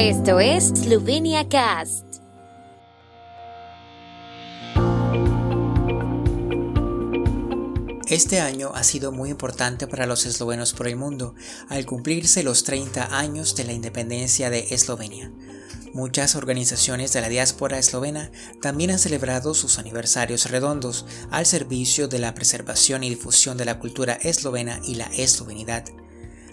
Esto es Slovenia Cast. Este año ha sido muy importante para los eslovenos por el mundo, al cumplirse los 30 años de la independencia de Eslovenia. Muchas organizaciones de la diáspora eslovena también han celebrado sus aniversarios redondos al servicio de la preservación y difusión de la cultura eslovena y la eslovenidad.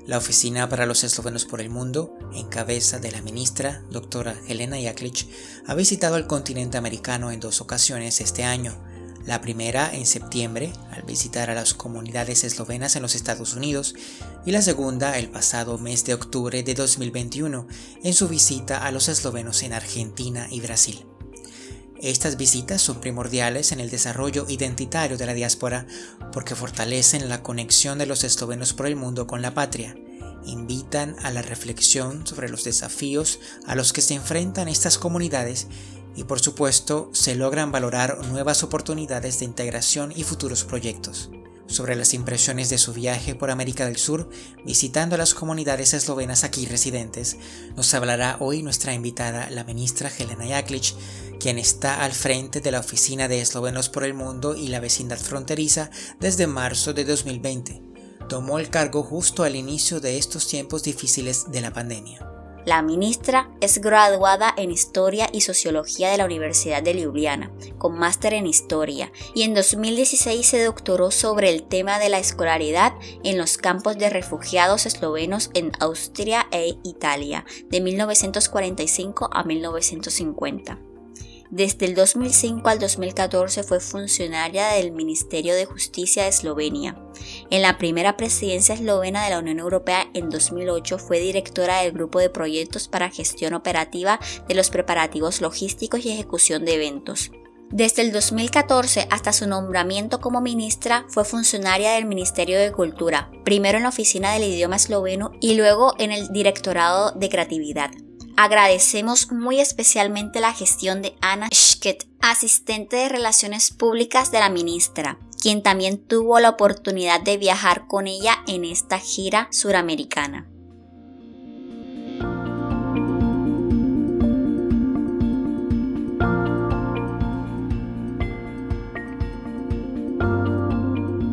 La Oficina para los Eslovenos por el Mundo, en cabeza de la ministra, doctora Helena Jaklic, ha visitado el continente americano en dos ocasiones este año. La primera en septiembre, al visitar a las comunidades eslovenas en los Estados Unidos, y la segunda el pasado mes de octubre de 2021, en su visita a los eslovenos en Argentina y Brasil. Estas visitas son primordiales en el desarrollo identitario de la diáspora porque fortalecen la conexión de los eslovenos por el mundo con la patria, invitan a la reflexión sobre los desafíos a los que se enfrentan estas comunidades y por supuesto se logran valorar nuevas oportunidades de integración y futuros proyectos. Sobre las impresiones de su viaje por América del Sur, visitando las comunidades eslovenas aquí residentes, nos hablará hoy nuestra invitada, la ministra Helena Jaklic, quien está al frente de la Oficina de Eslovenos por el Mundo y la vecindad fronteriza desde marzo de 2020. Tomó el cargo justo al inicio de estos tiempos difíciles de la pandemia. La ministra es graduada en Historia y Sociología de la Universidad de Ljubljana, con máster en Historia, y en 2016 se doctoró sobre el tema de la escolaridad en los campos de refugiados eslovenos en Austria e Italia, de 1945 a 1950. Desde el 2005 al 2014 fue funcionaria del Ministerio de Justicia de Eslovenia. En la primera presidencia eslovena de la Unión Europea en 2008 fue directora del Grupo de Proyectos para Gestión Operativa de los Preparativos Logísticos y Ejecución de Eventos. Desde el 2014 hasta su nombramiento como ministra fue funcionaria del Ministerio de Cultura, primero en la Oficina del Idioma Esloveno y luego en el Directorado de Creatividad. Agradecemos muy especialmente la gestión de Ana Schket, asistente de Relaciones Públicas de la ministra, quien también tuvo la oportunidad de viajar con ella en esta gira suramericana.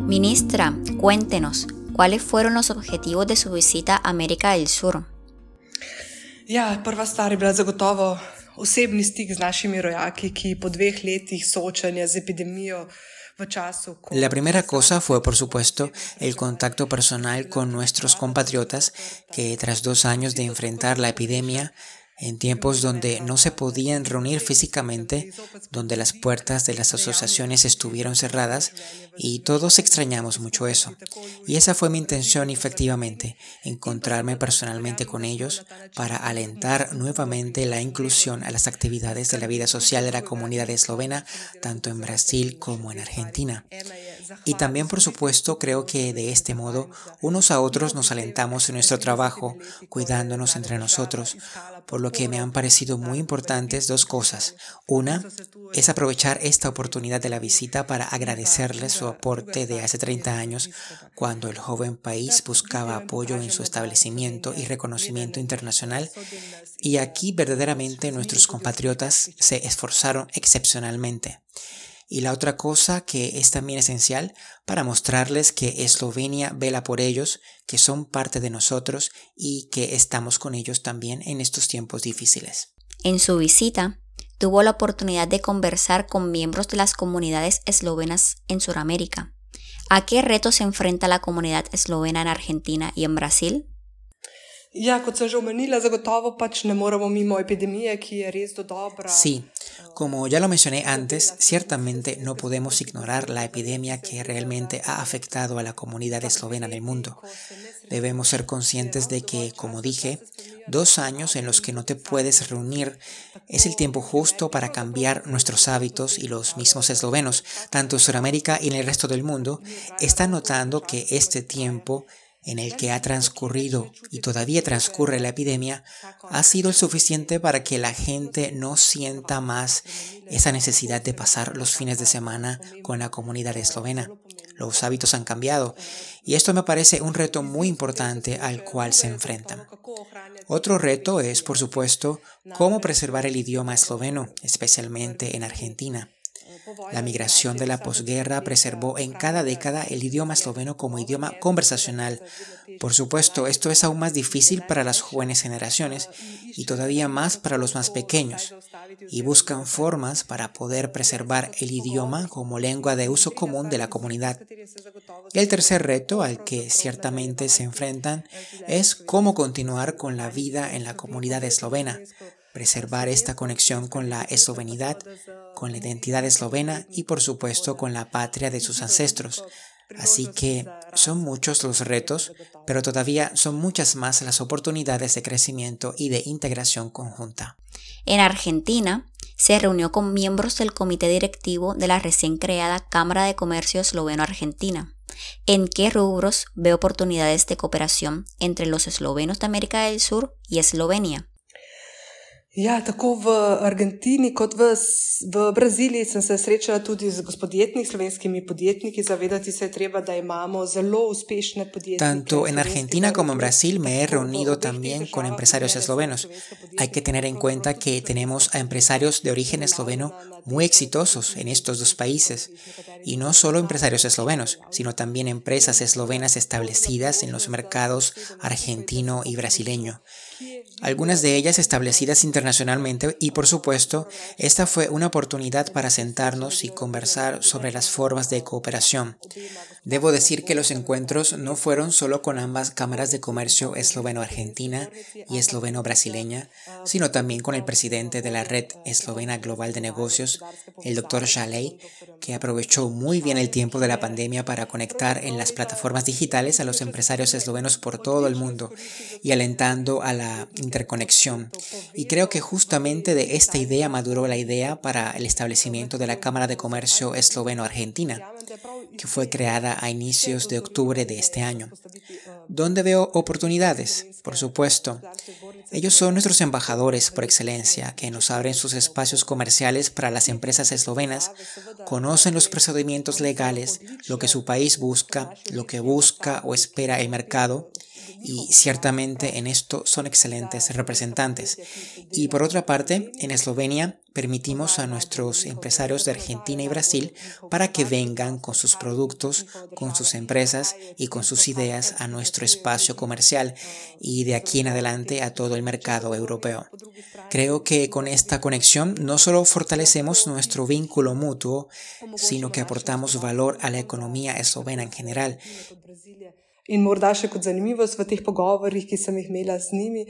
Ministra, cuéntenos, ¿cuáles fueron los objetivos de su visita a América del Sur? Ja, prva stvar je bila zagotovo osebni stik z našimi rojaki, ki po dveh letih soočanja z epidemijo La primera cosa fue, por supuesto, el contacto personal con nuestros compatriotas que tras dos años de enfrentar la epidemia en tiempos donde no se podían reunir físicamente, donde las puertas de las asociaciones estuvieron cerradas y todos extrañamos mucho eso. Y esa fue mi intención efectivamente, encontrarme personalmente con ellos para alentar nuevamente la inclusión a las actividades de la vida social de la comunidad eslovena, tanto en Brasil como en Argentina. Y también, por supuesto, creo que de este modo unos a otros nos alentamos en nuestro trabajo, cuidándonos entre nosotros, lo que me han parecido muy importantes dos cosas. Una es aprovechar esta oportunidad de la visita para agradecerles su aporte de hace 30 años cuando el joven país buscaba apoyo en su establecimiento y reconocimiento internacional y aquí verdaderamente nuestros compatriotas se esforzaron excepcionalmente. Y la otra cosa que es también esencial para mostrarles que Eslovenia vela por ellos, que son parte de nosotros y que estamos con ellos también en estos tiempos difíciles. En su visita, tuvo la oportunidad de conversar con miembros de las comunidades eslovenas en Sudamérica. ¿A qué retos se enfrenta la comunidad eslovena en Argentina y en Brasil? Sí, como ya lo mencioné antes, ciertamente no podemos ignorar la epidemia que realmente ha afectado a la comunidad eslovena del mundo. Debemos ser conscientes de que, como dije, dos años en los que no te puedes reunir es el tiempo justo para cambiar nuestros hábitos y los mismos eslovenos, tanto en Sudamérica y en el resto del mundo, están notando que este tiempo en el que ha transcurrido y todavía transcurre la epidemia ha sido el suficiente para que la gente no sienta más esa necesidad de pasar los fines de semana con la comunidad eslovena. Los hábitos han cambiado y esto me parece un reto muy importante al cual se enfrentan. Otro reto es, por supuesto, cómo preservar el idioma esloveno, especialmente en Argentina. La migración de la posguerra preservó en cada década el idioma esloveno como idioma conversacional. Por supuesto, esto es aún más difícil para las jóvenes generaciones y todavía más para los más pequeños, y buscan formas para poder preservar el idioma como lengua de uso común de la comunidad. El tercer reto al que ciertamente se enfrentan es cómo continuar con la vida en la comunidad eslovena preservar esta conexión con la eslovenidad, con la identidad eslovena y por supuesto con la patria de sus ancestros. Así que son muchos los retos, pero todavía son muchas más las oportunidades de crecimiento y de integración conjunta. En Argentina, se reunió con miembros del comité directivo de la recién creada Cámara de Comercio Esloveno-Argentina. ¿En qué rubros ve oportunidades de cooperación entre los eslovenos de América del Sur y Eslovenia? Ja, tako v Argentini kot v, v Braziliji sem se srečala tudi z gospodjetniki, slovenskimi podjetniki. Zavedati se je treba, da imamo zelo uspešne podjetnike. Tanto en Argentina como en Brasil me he reunido también con empresarios eslovenos. Hay que tener en cuenta que tenemos a empresarios de origen esloveno muy exitosos en estos dos países. Y no solo empresarios eslovenos, sino también empresas eslovenas establecidas en los mercados argentino y brasileño algunas de ellas establecidas internacionalmente y por supuesto, esta fue una oportunidad para sentarnos y conversar sobre las formas de cooperación. Debo decir que los encuentros no fueron solo con ambas cámaras de comercio esloveno-argentina y esloveno-brasileña, sino también con el presidente de la Red Eslovena Global de Negocios, el doctor Jalej, que aprovechó muy bien el tiempo de la pandemia para conectar en las plataformas digitales a los empresarios eslovenos por todo el mundo y alentando a la interconexión. Y creo que justamente de esta idea maduró la idea para el establecimiento de la Cámara de Comercio Esloveno-Argentina, que fue creada a inicios de octubre de este año. ¿Dónde veo oportunidades? Por supuesto. Ellos son nuestros embajadores por excelencia, que nos abren sus espacios comerciales para las empresas eslovenas, conocen los procedimientos legales, lo que su país busca, lo que busca o espera el mercado, y ciertamente en esto son excelentes representantes. Y por otra parte, en Eslovenia permitimos a nuestros empresarios de Argentina y Brasil para que vengan con sus productos, con sus empresas y con sus ideas a nuestro espacio comercial y de aquí en adelante a todo el mercado europeo. Creo que con esta conexión no solo fortalecemos nuestro vínculo mutuo, sino que aportamos valor a la economía eslovena en general In morda še kot zanimivost v teh pogovorih, ki sem jih imela z njimi,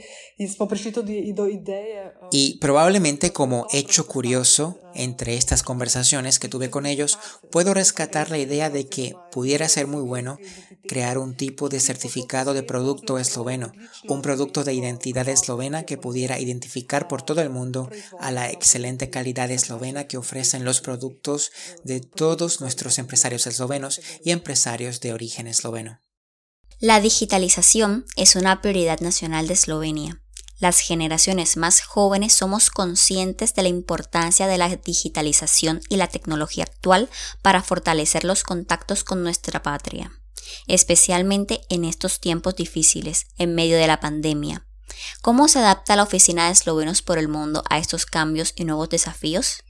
smo prišli tudi do ideje. Y probablemente como hecho curioso entre estas conversaciones que tuve con ellos, puedo rescatar la idea de que pudiera ser muy bueno crear un tipo de certificado de producto esloveno, un producto de identidad eslovena que pudiera identificar por todo el mundo a la excelente calidad eslovena que ofrecen los productos de todos nuestros empresarios eslovenos y empresarios de origen esloveno. La digitalización es una prioridad nacional de Eslovenia. Las generaciones más jóvenes somos conscientes de la importancia de la digitalización y la tecnología actual para fortalecer los contactos con nuestra patria, especialmente en estos tiempos difíciles, en medio de la pandemia. ¿Cómo se adapta la Oficina de Eslovenos por el Mundo a estos cambios y nuevos desafíos?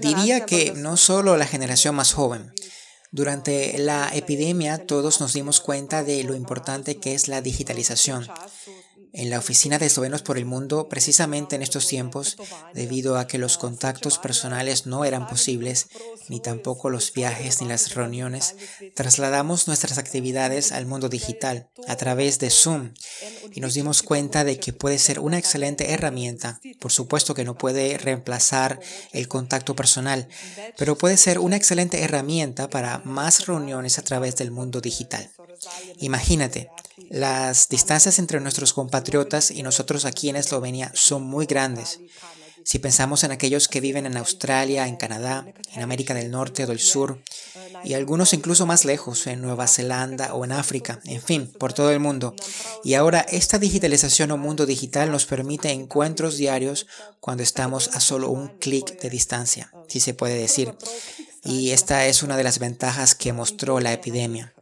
Diría que no solo la generación más joven. Durante la epidemia todos nos dimos cuenta de lo importante que es la digitalización. En la oficina de eslovenos por el mundo, precisamente en estos tiempos, debido a que los contactos personales no eran posibles, ni tampoco los viajes ni las reuniones, trasladamos nuestras actividades al mundo digital a través de Zoom y nos dimos cuenta de que puede ser una excelente herramienta. Por supuesto que no puede reemplazar el contacto personal, pero puede ser una excelente herramienta para más reuniones a través del mundo digital. Imagínate, las distancias entre nuestros compatriotas y nosotros aquí en Eslovenia son muy grandes. Si pensamos en aquellos que viven en Australia, en Canadá, en América del Norte o del Sur, y algunos incluso más lejos, en Nueva Zelanda o en África, en fin, por todo el mundo. Y ahora esta digitalización o mundo digital nos permite encuentros diarios cuando estamos a solo un clic de distancia, si se puede decir. Y esta es una de las ventajas que mostró la epidemia.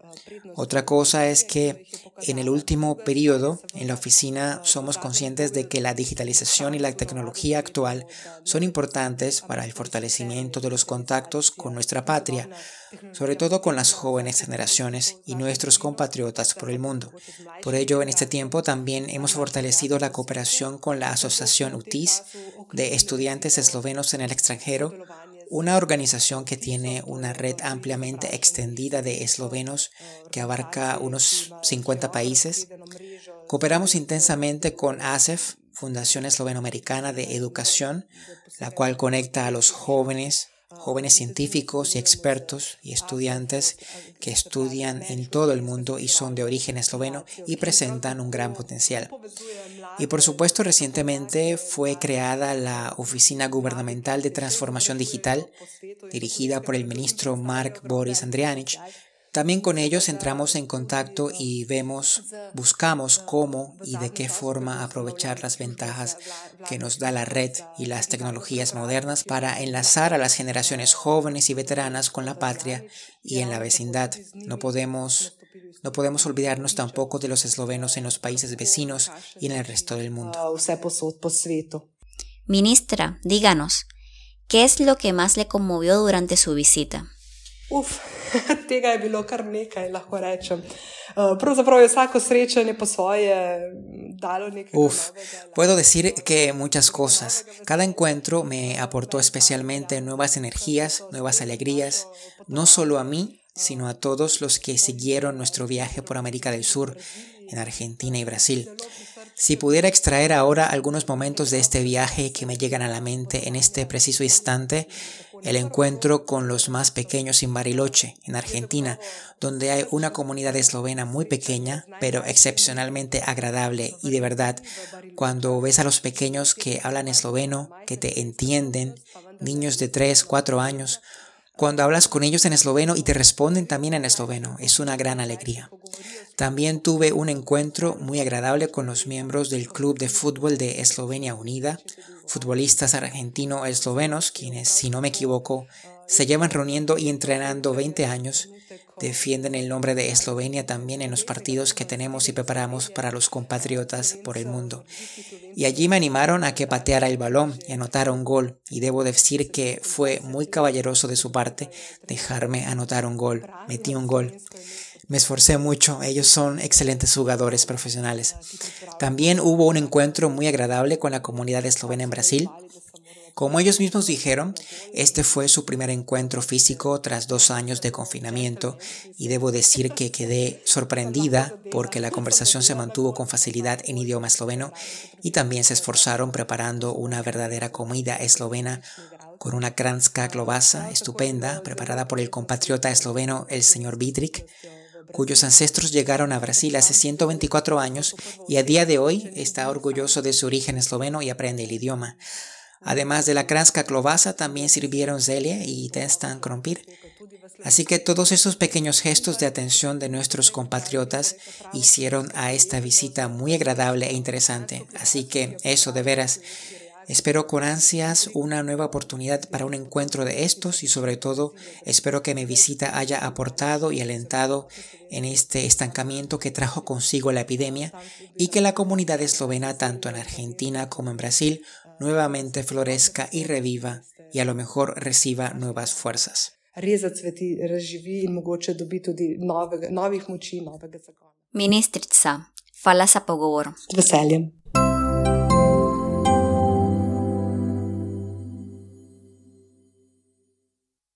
Otra cosa es que en el último periodo en la oficina somos conscientes de que la digitalización y la tecnología actual son importantes para el fortalecimiento de los contactos con nuestra patria, sobre todo con las jóvenes generaciones y nuestros compatriotas por el mundo. Por ello, en este tiempo también hemos fortalecido la cooperación con la Asociación UTIS de Estudiantes Eslovenos en el extranjero una organización que tiene una red ampliamente extendida de eslovenos que abarca unos 50 países. Cooperamos intensamente con ASEF, Fundación Esloveno-Americana de Educación, la cual conecta a los jóvenes jóvenes científicos y expertos y estudiantes que estudian en todo el mundo y son de origen esloveno y presentan un gran potencial. Y por supuesto, recientemente fue creada la Oficina Gubernamental de Transformación Digital, dirigida por el ministro Mark Boris Andrianich, también con ellos entramos en contacto y vemos, buscamos cómo y de qué forma aprovechar las ventajas que nos da la red y las tecnologías modernas para enlazar a las generaciones jóvenes y veteranas con la patria y en la vecindad. No podemos, no podemos olvidarnos tampoco de los eslovenos en los países vecinos y en el resto del mundo. Ministra, díganos, ¿qué es lo que más le conmovió durante su visita? Uf, tega je bilo kar nekaj, lahko rečem. Uh, pravzaprav je vsako srečanje po svoje dalo nekaj. Uf, puedo decir que muchas cosas. Cada encuentro me aportó especialmente nuevas energías, nuevas alegrías, no solo a mí, sino a todos los que siguieron nuestro viaje por América del Sur, en Argentina y Brasil. Si pudiera extraer ahora algunos momentos de este viaje que me llegan a la mente en este preciso instante, el encuentro con los más pequeños en Bariloche, en Argentina, donde hay una comunidad eslovena muy pequeña, pero excepcionalmente agradable y de verdad, cuando ves a los pequeños que hablan esloveno, que te entienden, niños de 3, 4 años, cuando hablas con ellos en esloveno y te responden también en esloveno, es una gran alegría. También tuve un encuentro muy agradable con los miembros del Club de Fútbol de Eslovenia Unida, futbolistas argentino-eslovenos, quienes, si no me equivoco, se llevan reuniendo y entrenando 20 años, defienden el nombre de Eslovenia también en los partidos que tenemos y preparamos para los compatriotas por el mundo. Y allí me animaron a que pateara el balón y anotara un gol, y debo decir que fue muy caballeroso de su parte dejarme anotar un gol. Metí un gol. Me esforcé mucho, ellos son excelentes jugadores profesionales. También hubo un encuentro muy agradable con la comunidad eslovena en Brasil. Como ellos mismos dijeron, este fue su primer encuentro físico tras dos años de confinamiento y debo decir que quedé sorprendida porque la conversación se mantuvo con facilidad en idioma esloveno y también se esforzaron preparando una verdadera comida eslovena con una kranska klobasa estupenda preparada por el compatriota esloveno el señor Vidrik cuyos ancestros llegaron a Brasil hace 124 años y a día de hoy está orgulloso de su origen esloveno y aprende el idioma. Además de la kranska klobasa, también sirvieron zelia y testan krompir. Así que todos esos pequeños gestos de atención de nuestros compatriotas hicieron a esta visita muy agradable e interesante. Así que eso de veras Espero con ansias una nueva oportunidad para un encuentro de estos y sobre todo espero que mi visita haya aportado y alentado en este estancamiento que trajo consigo la epidemia y que la comunidad eslovena tanto en Argentina como en Brasil nuevamente florezca y reviva y a lo mejor reciba nuevas fuerzas. Ministrica, hvala za pogovor. veseljem.